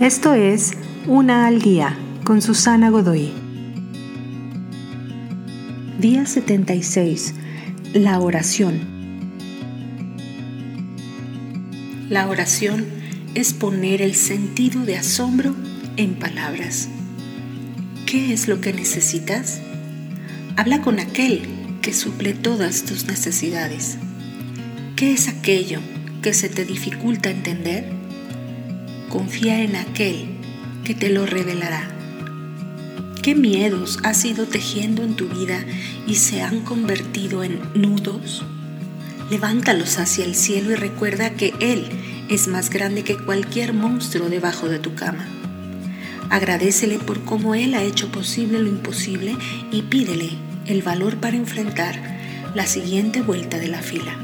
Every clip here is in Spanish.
Esto es Una al Día con Susana Godoy. Día 76. La oración. La oración es poner el sentido de asombro en palabras. ¿Qué es lo que necesitas? Habla con aquel que suple todas tus necesidades. ¿Qué es aquello que se te dificulta entender? Confía en aquel que te lo revelará. ¿Qué miedos has ido tejiendo en tu vida y se han convertido en nudos? Levántalos hacia el cielo y recuerda que Él es más grande que cualquier monstruo debajo de tu cama. Agradecele por cómo Él ha hecho posible lo imposible y pídele el valor para enfrentar la siguiente vuelta de la fila.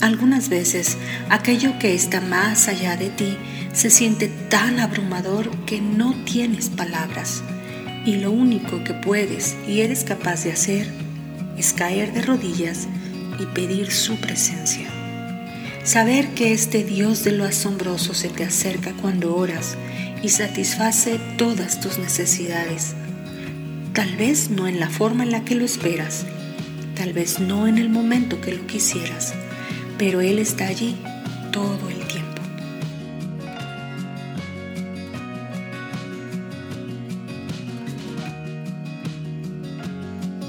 Algunas veces aquello que está más allá de ti se siente tan abrumador que no tienes palabras y lo único que puedes y eres capaz de hacer es caer de rodillas y pedir su presencia. Saber que este Dios de lo asombroso se te acerca cuando oras y satisface todas tus necesidades. Tal vez no en la forma en la que lo esperas, tal vez no en el momento que lo quisieras, pero Él está allí todo el